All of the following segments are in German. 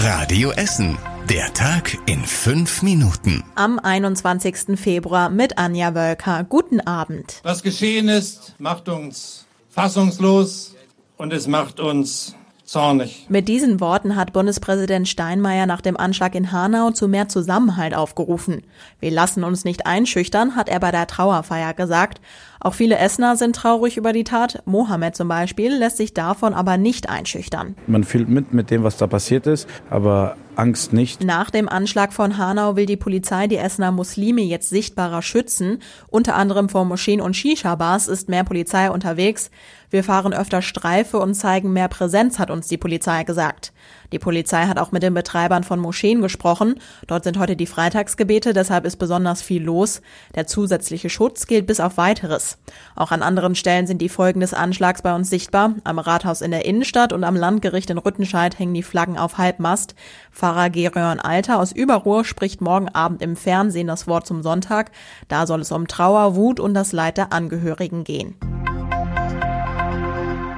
Radio Essen. Der Tag in fünf Minuten. Am 21. Februar mit Anja Wölker. Guten Abend. Was geschehen ist, macht uns fassungslos und es macht uns zornig. Mit diesen Worten hat Bundespräsident Steinmeier nach dem Anschlag in Hanau zu mehr Zusammenhalt aufgerufen. Wir lassen uns nicht einschüchtern, hat er bei der Trauerfeier gesagt. Auch viele Essener sind traurig über die Tat. Mohammed zum Beispiel lässt sich davon aber nicht einschüchtern. Man fühlt mit mit dem, was da passiert ist, aber Angst nicht. Nach dem Anschlag von Hanau will die Polizei die Essener Muslime jetzt sichtbarer schützen. Unter anderem vor Moscheen und Shisha-Bars ist mehr Polizei unterwegs. Wir fahren öfter Streife und zeigen mehr Präsenz, hat uns die Polizei gesagt. Die Polizei hat auch mit den Betreibern von Moscheen gesprochen. Dort sind heute die Freitagsgebete, deshalb ist besonders viel los. Der zusätzliche Schutz gilt bis auf weiteres. Auch an anderen Stellen sind die Folgen des Anschlags bei uns sichtbar. Am Rathaus in der Innenstadt und am Landgericht in Rüttenscheid hängen die Flaggen auf Halbmast. Pfarrer Gerion Alter aus Überruhr spricht morgen Abend im Fernsehen das Wort zum Sonntag. Da soll es um Trauer, Wut und das Leid der Angehörigen gehen.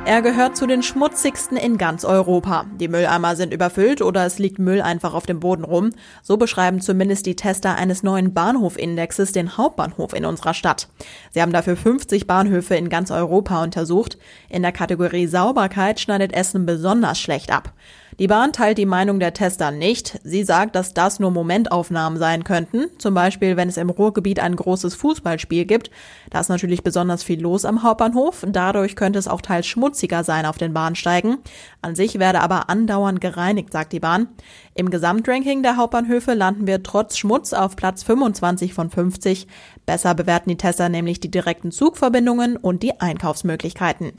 Er gehört zu den schmutzigsten in ganz Europa. Die Mülleimer sind überfüllt oder es liegt Müll einfach auf dem Boden rum. So beschreiben zumindest die Tester eines neuen Bahnhofindexes den Hauptbahnhof in unserer Stadt. Sie haben dafür 50 Bahnhöfe in ganz Europa untersucht. In der Kategorie Sauberkeit schneidet Essen besonders schlecht ab. Die Bahn teilt die Meinung der Tester nicht. Sie sagt, dass das nur Momentaufnahmen sein könnten. Zum Beispiel, wenn es im Ruhrgebiet ein großes Fußballspiel gibt. Da ist natürlich besonders viel los am Hauptbahnhof. Dadurch könnte es auch teils schmutziger sein auf den Bahnsteigen. An sich werde aber andauernd gereinigt, sagt die Bahn. Im Gesamtranking der Hauptbahnhöfe landen wir trotz Schmutz auf Platz 25 von 50. Besser bewerten die Tester nämlich die direkten Zugverbindungen und die Einkaufsmöglichkeiten.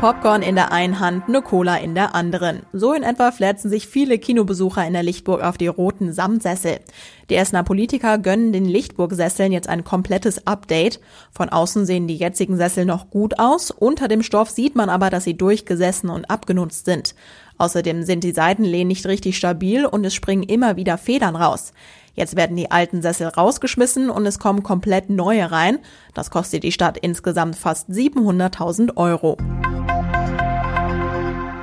Popcorn in der einen Hand, eine Cola in der anderen. So in etwa flätzen sich viele Kinobesucher in der Lichtburg auf die roten Samtsessel. Die Essener Politiker gönnen den Lichtburg-Sesseln jetzt ein komplettes Update. Von außen sehen die jetzigen Sessel noch gut aus, unter dem Stoff sieht man aber, dass sie durchgesessen und abgenutzt sind. Außerdem sind die Seitenlehnen nicht richtig stabil und es springen immer wieder Federn raus. Jetzt werden die alten Sessel rausgeschmissen und es kommen komplett neue rein. Das kostet die Stadt insgesamt fast 700.000 Euro.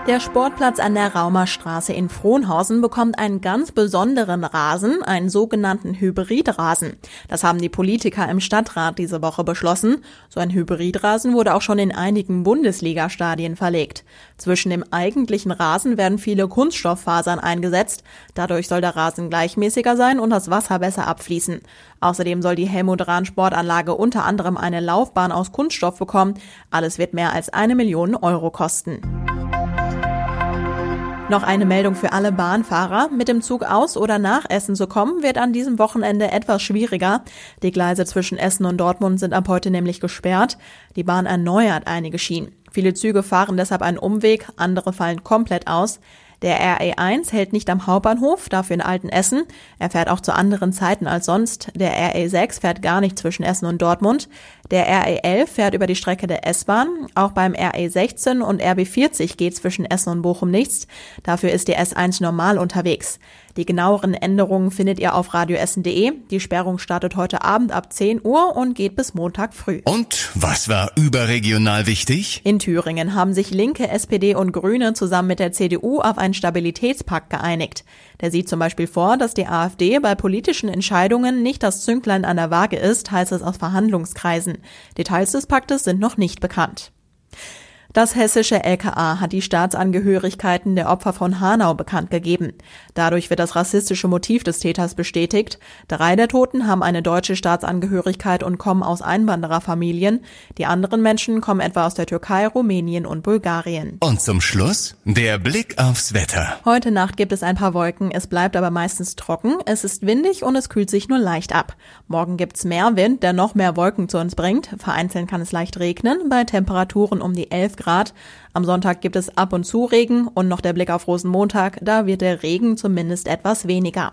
Der Sportplatz an der Raumerstraße in Frohnhausen bekommt einen ganz besonderen Rasen, einen sogenannten Hybridrasen. Das haben die Politiker im Stadtrat diese Woche beschlossen. So ein Hybridrasen wurde auch schon in einigen Bundesliga-Stadien verlegt. Zwischen dem eigentlichen Rasen werden viele Kunststofffasern eingesetzt. Dadurch soll der Rasen gleichmäßiger sein und das Wasser besser abfließen. Außerdem soll die Helmut Rahn Sportanlage unter anderem eine Laufbahn aus Kunststoff bekommen. Alles wird mehr als eine Million Euro kosten. Noch eine Meldung für alle Bahnfahrer. Mit dem Zug aus oder nach Essen zu kommen, wird an diesem Wochenende etwas schwieriger. Die Gleise zwischen Essen und Dortmund sind ab heute nämlich gesperrt. Die Bahn erneuert einige Schienen. Viele Züge fahren deshalb einen Umweg, andere fallen komplett aus. Der RE1 hält nicht am Hauptbahnhof, dafür in Altenessen. Er fährt auch zu anderen Zeiten als sonst. Der RE6 fährt gar nicht zwischen Essen und Dortmund. Der RE11 fährt über die Strecke der S-Bahn. Auch beim RE16 und RB40 geht zwischen Essen und Bochum nichts. Dafür ist die S1 normal unterwegs. Die genaueren Änderungen findet ihr auf radioessen.de. Die Sperrung startet heute Abend ab 10 Uhr und geht bis Montag früh. Und was war überregional wichtig? In Thüringen haben sich Linke, SPD und Grüne zusammen mit der CDU auf einen Stabilitätspakt geeinigt. Der sieht zum Beispiel vor, dass die AfD bei politischen Entscheidungen nicht das Zünglein an der Waage ist, heißt es aus Verhandlungskreisen. Details des Paktes sind noch nicht bekannt. Das hessische LKA hat die Staatsangehörigkeiten der Opfer von Hanau bekannt gegeben. Dadurch wird das rassistische Motiv des Täters bestätigt. Drei der Toten haben eine deutsche Staatsangehörigkeit und kommen aus Einwandererfamilien. Die anderen Menschen kommen etwa aus der Türkei, Rumänien und Bulgarien. Und zum Schluss der Blick aufs Wetter. Heute Nacht gibt es ein paar Wolken, es bleibt aber meistens trocken, es ist windig und es kühlt sich nur leicht ab. Morgen gibt's mehr Wind, der noch mehr Wolken zu uns bringt. Vereinzelt kann es leicht regnen, bei Temperaturen um die 11 Grad Grad. Am Sonntag gibt es ab und zu Regen und noch der Blick auf Rosenmontag, da wird der Regen zumindest etwas weniger.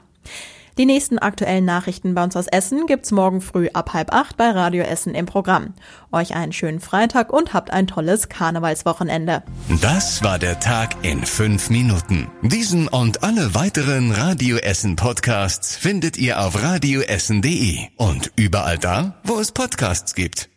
Die nächsten aktuellen Nachrichten bei uns aus Essen gibt's morgen früh ab halb acht bei Radio Essen im Programm. Euch einen schönen Freitag und habt ein tolles Karnevalswochenende. Das war der Tag in fünf Minuten. Diesen und alle weiteren Radio Essen Podcasts findet ihr auf radioessen.de und überall da, wo es Podcasts gibt.